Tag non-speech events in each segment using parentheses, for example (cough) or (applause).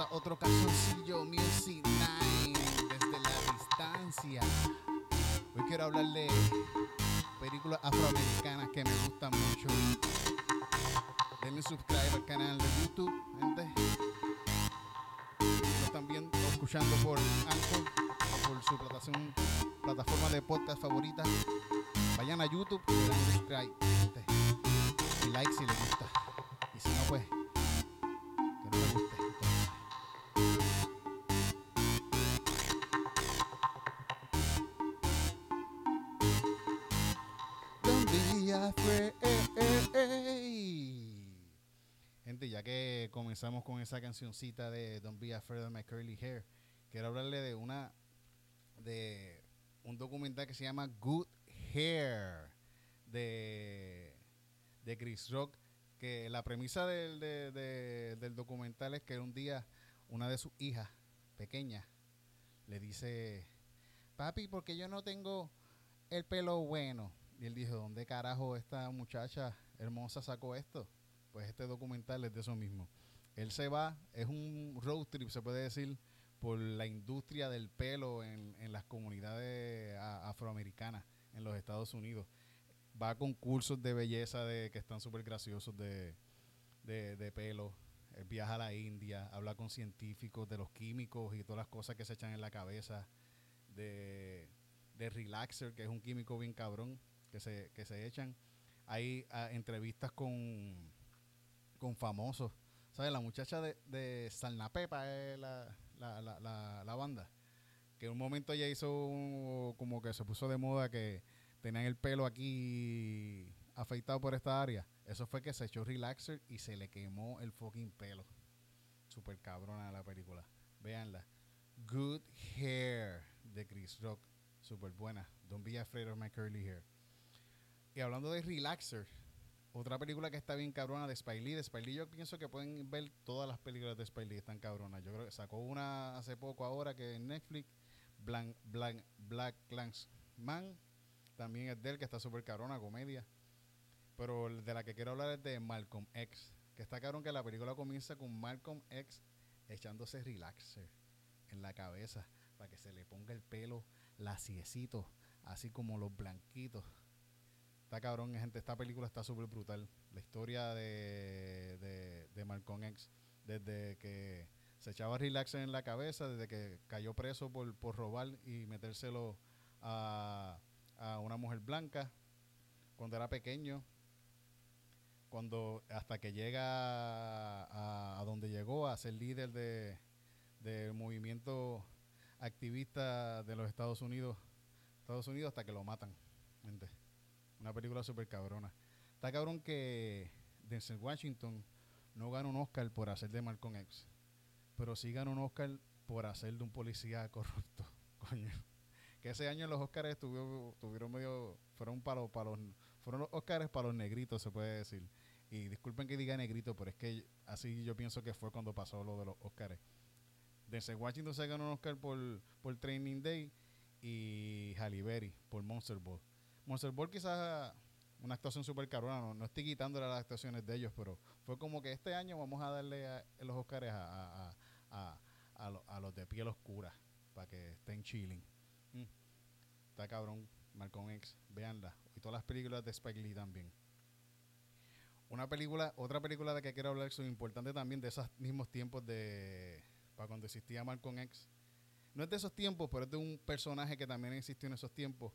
a otro calzoncillo Music Night desde la distancia. Hoy quiero hablar de películas afroamericanas que me gustan mucho. Denle subscribe al canal de YouTube, gente. Lo están viendo escuchando por Anchor por su plataforma, de podcast favorita, vayan a YouTube y den subscribe, gente. Y like si les gusta. Y si no, pues, que no les guste. Gente, ya que comenzamos con esa cancioncita de Don't Be Afraid of My Curly Hair, quiero hablarle de una de un documental que se llama Good Hair de, de Chris Rock, que la premisa del, de- de- del documental es que un día una de sus hijas pequeñas le dice, papi, porque yo no tengo el pelo bueno? Y él dijo, ¿dónde carajo esta muchacha hermosa sacó esto? Pues este documental es de eso mismo. Él se va, es un road trip, se puede decir, por la industria del pelo en, en las comunidades afroamericanas en los Estados Unidos. Va a concursos de belleza de, que están súper graciosos de, de, pelo. Él viaja a la India, habla con científicos de los químicos y todas las cosas que se echan en la cabeza. De, de relaxer, que es un químico bien cabrón que se, que se echan. Hay ah, entrevistas con, con famosos. ¿Sabes? La muchacha de, de Salnapepa es la, la, la, la, banda. Que en un momento ella hizo un- como que se puso de moda que tenían el pelo aquí afeitado por esta área. Eso fue que se echó relaxer y se le quemó el fucking pelo. Super cabrona la película. Véanla. Good Hair de Chris Rock. Super buena. Don't be afraid of my curly hair. Y hablando de relaxer, otra película que está bien cabrona de Spike Lee. De Spike Lee yo pienso que pueden ver todas las películas de Spike Lee están cabronas. Yo creo que sacó una hace poco ahora que en Netflix, Blank, Blank, Black Man. También es de él que está súper cabrona, comedia. Pero de la que quiero hablar es de Malcolm X. Que está cabrón que la película comienza con Malcolm X echándose relaxer en la cabeza para que se le ponga el pelo laciecito, así como los blanquitos. Está cabrón, gente. Esta película está súper brutal. La historia de, de, de Malcolm X, desde que se echaba relaxer en la cabeza desde que cayó preso por, por robar y metérselo a, a una mujer blanca cuando era pequeño cuando hasta que llega a, donde llegó a ser líder de del movimiento activista de los Estados Unidos Estados Unidos hasta que lo matan una película súper cabrona está cabrón que Denzel Washington no gana un Oscar por hacer de Malcolm X pero sí gana un Oscar por hacer de un policía corrupto (laughs) coño que ese año los Oscars tuvieron, medio fueron para para los fueron los Oscars para los negritos, se puede decir. Y disculpen que diga negrito, pero es que así yo pienso que fue cuando pasó lo de los Oscars. Desde Washington se ganó un Oscar por, por Training Day y Halle Berry por Monster Ball. Monster Ball quizás una actuación súper carona, no, estoy quitándole las actuaciones de ellos, pero fue como que este año vamos a darle los Oscars a, a, los de piel oscura para que estén chilling. Mm. Está cabrón, Malcolm X, véanla y todas las películas de Spike Lee también. Una película, otra película de que quiero hablar son importante también de esos mismos tiempos de para cuando existía Malcolm X. No es de esos tiempos, pero es de un personaje que también existió en esos tiempos,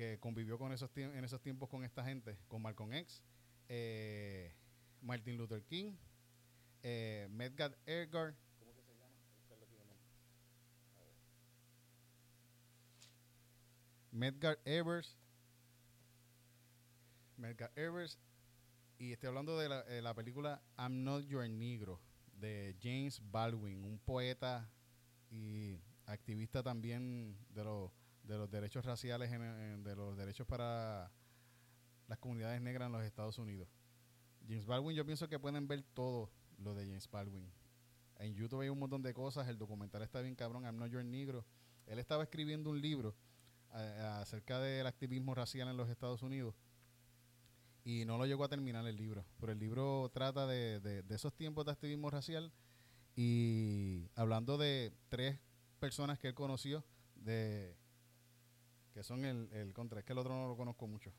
que convivió con esos en esos tiempos con esta gente, con Malcolm X, eh, Martin Luther King, eh, Medgar Evers, ¿cómo que se llama? Medgar Evers, Medgar Evers. Y estoy hablando de la, la, película I'm Not Your Negro de James Baldwin, un poeta y activista también de, los de los derechos raciales, de los derechos para las comunidades negras en los Estados Unidos. James Baldwin, yo pienso que pueden ver todo lo de James Baldwin. En YouTube hay un montón de cosas, el documental está bien cabrón, I'm Not Your Negro. Él estaba escribiendo un libro acerca del activismo racial en los Estados Unidos y no lo llegó a terminar el libro. Pero el libro trata de, de, esos tiempos de activismo racial y hablando de tres personas que él conoció, de que son el, el contra, es que el otro no lo conozco mucho.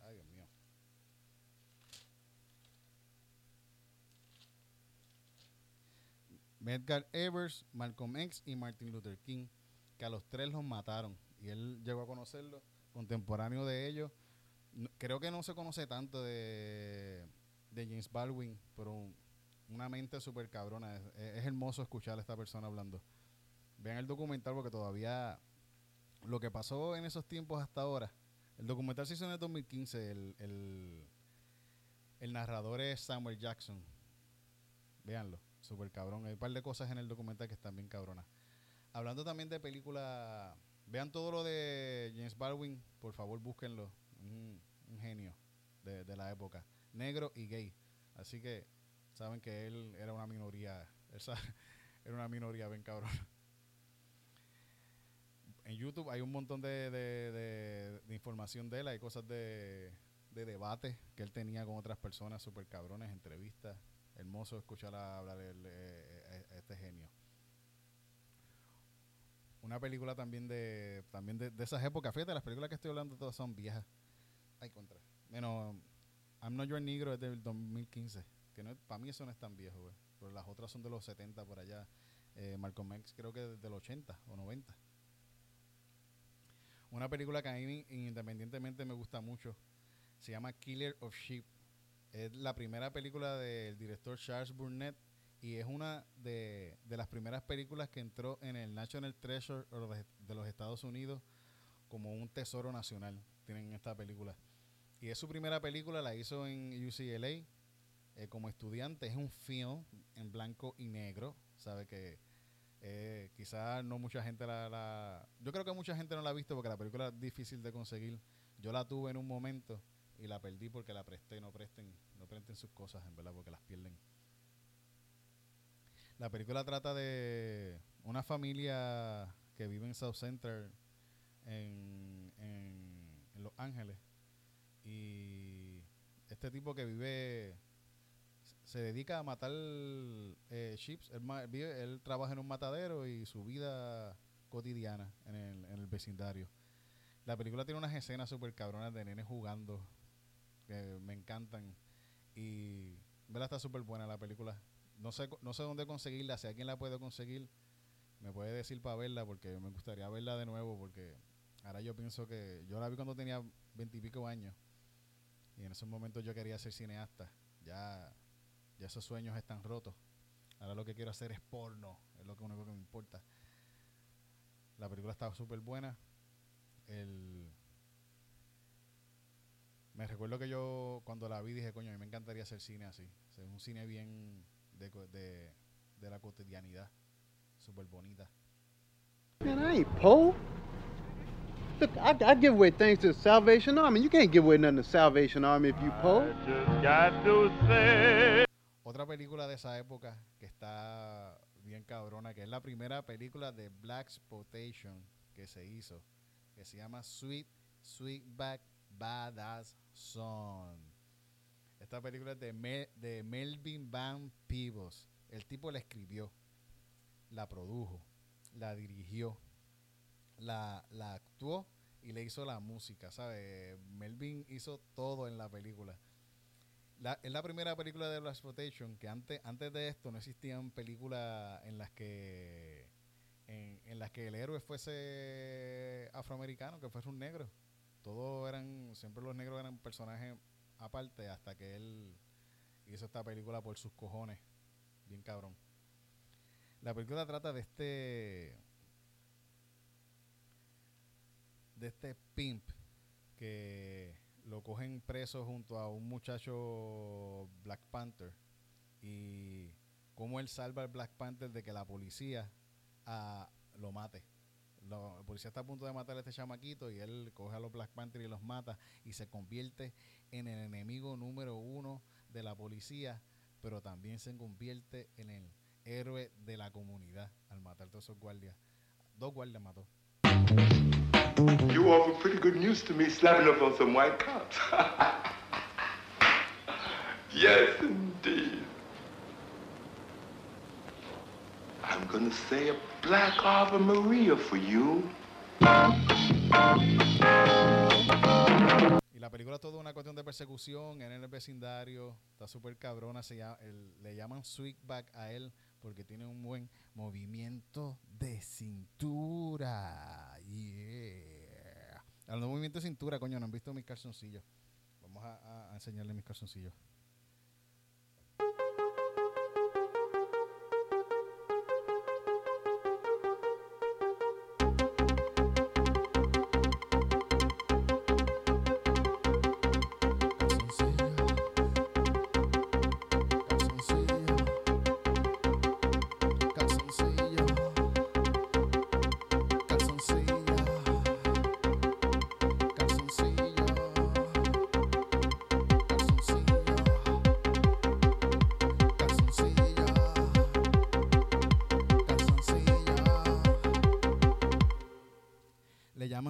Ay, Dios mío. Medgar Evers, Malcolm X y Martin Luther King, que a los tres los mataron. Y él llegó a conocerlos contemporáneo de ellos. creo que no se conoce tanto de, James Baldwin, pero una mente súper cabrona. Es, hermoso escuchar a esta persona hablando. Vean el documental porque todavía lo que pasó en esos tiempos hasta ahora. El documental se hizo en el 2015. El, el, narrador es Samuel Jackson. Véanlo, súper cabrón. Hay un par de cosas en el documental que están bien cabronas. Hablando también de películas Vean todo lo de James Baldwin, por favor búsquenlo. Un, genio de, la época. Negro y gay. Así que saben que él era una minoría. (laughs) era una minoría bien cabrón. En YouTube hay un montón de, de, información de él. Hay cosas de, debate que él tenía con otras personas súper cabrones, entrevistas. Hermoso escuchar hablar de, eh, eh, este genio una película también de también de, esas épocas. Fíjate, las películas que estoy hablando todas son viejas. Ay, contra. Menos I'm Not Your Negro es del 2015. Que no, para mí eso no es tan viejo, güey. Pero las otras son de los 70 por allá. Eh, Malcolm X creo que del 80 o 90. Una película que a mí independientemente me gusta mucho. Se llama Killer of Sheep. Es la primera película del director Charles Burnett y es una de, las primeras películas que entró en el National Treasure de los Estados Unidos como un tesoro nacional. Tienen esta película. Y es su primera película, la hizo en UCLA eh, como estudiante. Es un film en blanco y negro. Sabe que eh, quizás no mucha gente la, la, Yo creo que mucha gente no la ha visto porque la película es difícil de conseguir. Yo la tuve en un momento y la perdí porque la presté. No presten, no presten sus cosas, en verdad, porque las pierden. La película trata de una familia que vive en South Center, en, en, Los Ángeles. Y este tipo que vive, se dedica a matar eh, chips. Él, trabaja en un matadero y su vida cotidiana en el, en el vecindario. La película tiene unas escenas súper cabronas de nenes jugando que me encantan. Y ¿verdad? Está súper buena la película. No sé, no sé dónde conseguirla, si alguien la puede conseguir, me puede decir para verla, porque me gustaría verla de nuevo, porque ahora yo pienso que yo la vi cuando tenía veintipico años, y en esos momentos yo quería ser cineasta. Ya, ya esos sueños están rotos. Ahora lo que quiero hacer es porno, es lo único que me importa. La película estaba súper buena. El, me recuerdo que yo cuando la vi dije, coño, a mí me encantaría hacer cine así. un cine bien de, de, de la cotidianidad. Súper bonita. Man, I ain't poor. Look, I, I give away things to the Salvation Army. You can't give away nothing to the Salvation Army if you poor. Otra película de esa época que está bien cabrona, que es la primera película de Black Spotation que se hizo, que se llama Sweet Sweetback Badass Son. Esta película es de, Melvin Van Peebles. El tipo la escribió, la produjo, la dirigió, la, la actuó y le hizo la música, ¿sabes? Melvin hizo todo en la película. Es la primera película de Black Exploitation que antes, antes de esto no existían películas en las que en, en, las que el héroe fuese afroamericano, que fuese un negro todos eran, siempre los negros eran personajes aparte hasta que él hizo esta película por sus cojones. Bien cabrón. La película trata de este de este pimp que lo cogen preso junto a un muchacho Black Panther y cómo él salva al Black Panther de que la policía ah, lo mate la policía está a punto de matar a este chamaquito y él coge a los Black Panther y los mata y se convierte en el enemigo número uno de la policía, pero también se convierte en el héroe de la comunidad al matar a todos esos guardias. Dos guardias mató. You offer pretty good news to me slapping up on some white cops. (laughs) yes, indeed. I'm gonna say a black Ave Maria for you. Y la película es toda una cuestión de persecución en el vecindario. Está súper cabrona. Se llama, le llaman sweetback a él porque tiene un buen movimiento de cintura. Yeah. Hablando de movimiento de cintura, coño, no han visto mis calzoncillos. Vamos a, a enseñarle mis calzoncillos.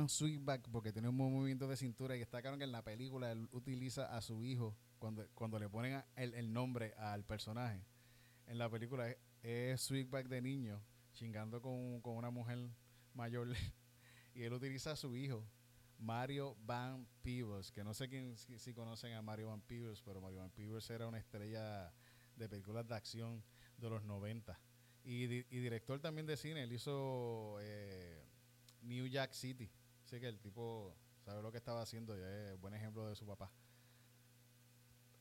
Sweetback porque tiene un movimiento de cintura y está claro que en la película él utiliza a su hijo cuando, cuando le ponen el, nombre al personaje. En la película es, sweetback de niño chingando con, una mujer mayor. (laughs) Y él utiliza a su hijo Mario Van Peebles, que no sé quién si, conocen a Mario Van Peebles, pero Mario Van Peebles era una estrella de películas de acción de los 90 y, director también de cine, él hizo eh, New Jack City que el tipo sabe lo que estaba haciendo y es buen ejemplo de su papá.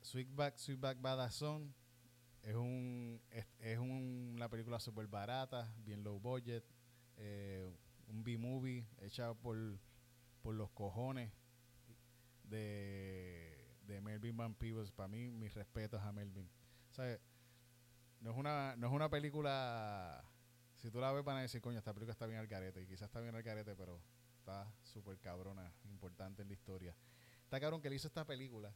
Sweetback, Sweetback Badazón es un es, una película súper barata, bien low budget, eh, un B-movie hecha por, por los cojones de, de Melvin Van Peebles. Para mí, mis respetos a Melvin. No es una, no es una película. Si tú la ves, van a decir, coño, esta película está bien al carete. Y quizás está bien al carete, pero está súper cabrona, importante en la historia. Está cabrón que él hizo esta película.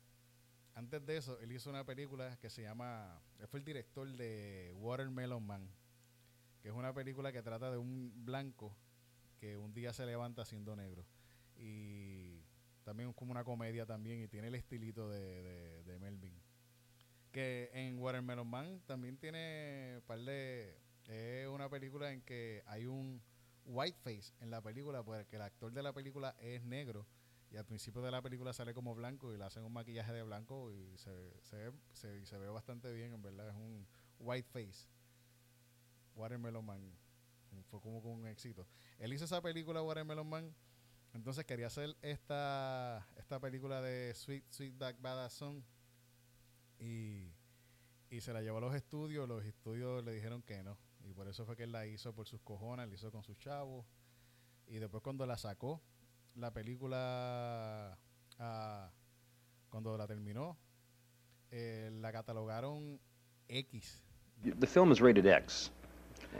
Antes de eso, él hizo una película que se llama. Él fue el director de Watermelon Man, que es una película que trata de un blanco que un día se levanta siendo negro. Y también es como una comedia también y tiene el estilito de, de, Melvin. Que en Watermelon Man también tiene par de... Es una película en que hay un whiteface en la película porque el actor de la película es negro y al principio de la película sale como blanco y le hacen un maquillaje de blanco y se, se, se, se ve bastante bien, en verdad. Es un white face. Watermelon Man. Fue como un éxito. Él hizo esa película Watermelon Man. Entonces quería hacer esta, esta película de Sweet Sweet Back Badass Song. Y, y se la llevó a los estudios. Los estudios le dijeron que no. Y por eso fue que él la hizo por sus cojones, la hizo con sus chavos. Y después cuando la sacó, la película, ah, cuando la terminó, eh, la catalogaron X. The film is rated X.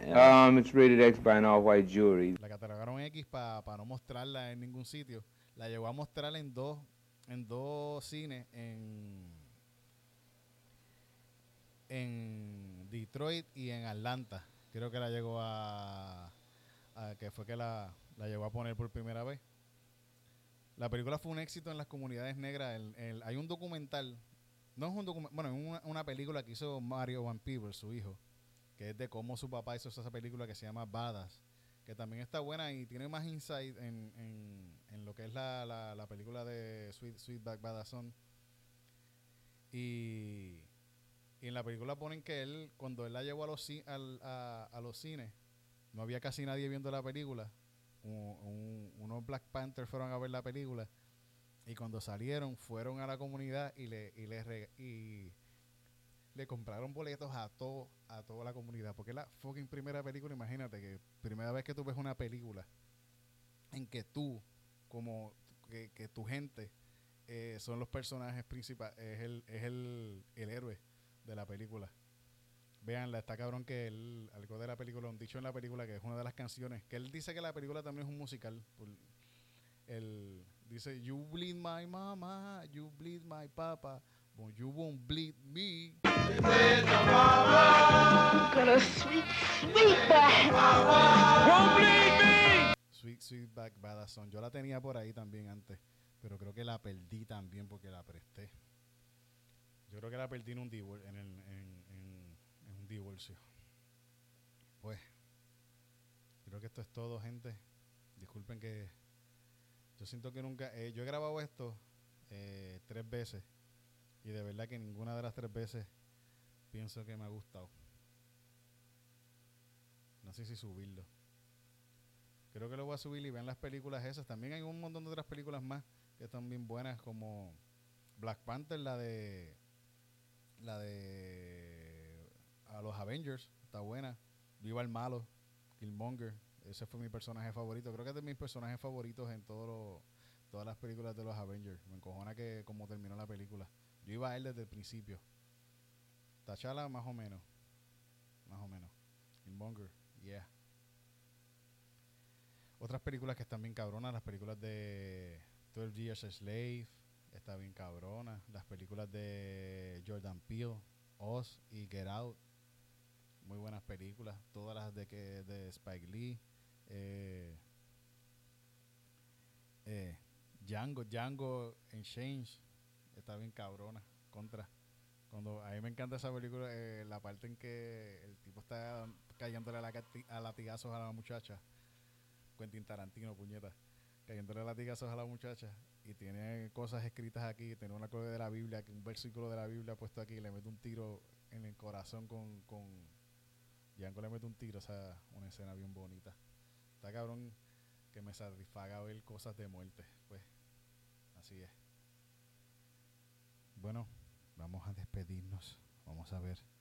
Um, it's rated X by an all-white jury. La catalogaron X para no mostrarla en ningún sitio. La llegó a mostrar en dos, en dos cines en, en Detroit y en Atlanta. Creo que la llegó a, que fue que la, la llegó a poner por primera vez. La película fue un éxito en las comunidades negras. El, el- hay un documental, no es un documental, bueno, una, una película que hizo Mario Van Peebles, su hijo, que es de cómo su papá hizo esa película que se llama Badass, que también está buena y tiene más insight en, en, en lo que es la, la, la película de Sweet, Sweetback Badass Son. Y, y en la película ponen que él, cuando él la llevó a los, al- a, los cines, no había casi nadie viendo la película. Un- un- unos Black Panthers fueron a ver la película y cuando salieron fueron a la comunidad y le, y le, y le compraron boletos a todo a toda la comunidad porque es la fucking primera película imagínate que primera vez que tú ves una película en que tú como que, que tu gente eh, son los personajes principales es el es el, el héroe de la película Veanla, está cabrón que él, algo de la película, un dicho en la película que es una de las canciones, que él dice que la película también es un musical. por- él dice, You bleed my mama, you bleed my papa, but you won't bleed me. A sweet, sweet back. Sweet Sweetback Badass Song. Yo la tenía por ahí también antes, pero creo que la perdí también porque la presté. Yo creo que la perdí en un, divor- en el- en- en- en un divorcio. Pues, creo que esto es todo, gente. Disculpen que yo siento que nunca... eh, yo he grabado esto eh, tres veces y de verdad que ninguna de las tres veces pienso que me ha gustado. No sé si subirlo. Creo que lo voy a subir y vean las películas esas. También hay un montón de otras películas más que están bien buenas, como Black Panther, la de. La de. A los Avengers, está buena. Viva el malo, Killmonger. Ese fue mi personaje favorito. Creo que es de mis personajes favoritos en todo lo- todas las películas de los Avengers. Me encojona que como terminó la película. Yo iba a él desde el principio. Tachala, más o menos. Más o menos. Killmonger, yeah. Otras películas que están bien cabronas, las películas de 12 Years a Slave, está bien cabrona. Las películas de Jordan Peele, Oz y Get Out, muy buenas películas. Todas las de que de Spike Lee, eh, eh, Django, Django and Change, está bien cabrona. Contra. Cuando a mí me encanta esa película, eh, la parte en que el tipo está cayéndole a, a latigazos a la muchacha. Quentin Tarantino, puñeta. Cayéndole a latigazos a la muchacha. Y tiene cosas escritas aquí. Tiene una cosa de la Biblia, un versículo de la Biblia puesto aquí. Le mete un tiro en el corazón con. con Django le mete un tiro. O sea, una escena bien bonita. Está cabrón que me satisfaga ver cosas de muerte. Pues, así es. Bueno, vamos a despedirnos. Vamos a ver.